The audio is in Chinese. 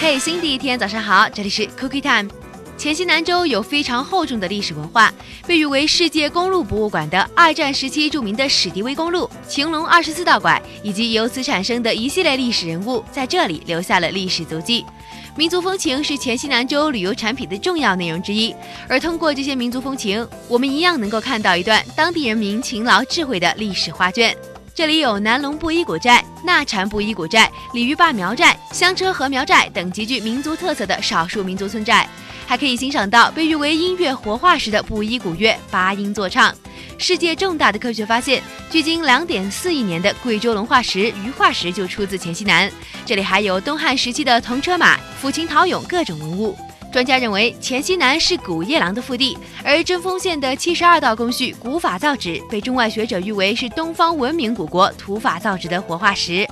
嘿，新的一天早上好，这里是 Cookie Time。黔西南州有非常厚重的历史文化，被誉为世界公路博物馆的二战时期著名的史迪威公路、晴隆二十四道拐，以及由此产生的一系列历史人物，在这里留下了历史足迹。民族风情是黔西南州旅游产品的重要内容之一，而通过这些民族风情，我们一样能够看到一段当地人民勤劳智慧的历史画卷。这里有南龙布依古寨、纳禅布依古寨、鲤鱼坝苗寨、香车河苗寨等极具民族特色的少数民族村寨，还可以欣赏到被誉为音乐活化石的布依古乐八音坐唱。世界重大的科学发现，距今两点四亿年的贵州龙化石鱼化石就出自黔西南。这里还有东汉时期的铜车马、抚琴陶俑各种文物。专家认为，黔西南是古夜郎的腹地，而贞丰县的七十二道工序古法造纸被中外学者誉为是东方文明古国土法造纸的活化石。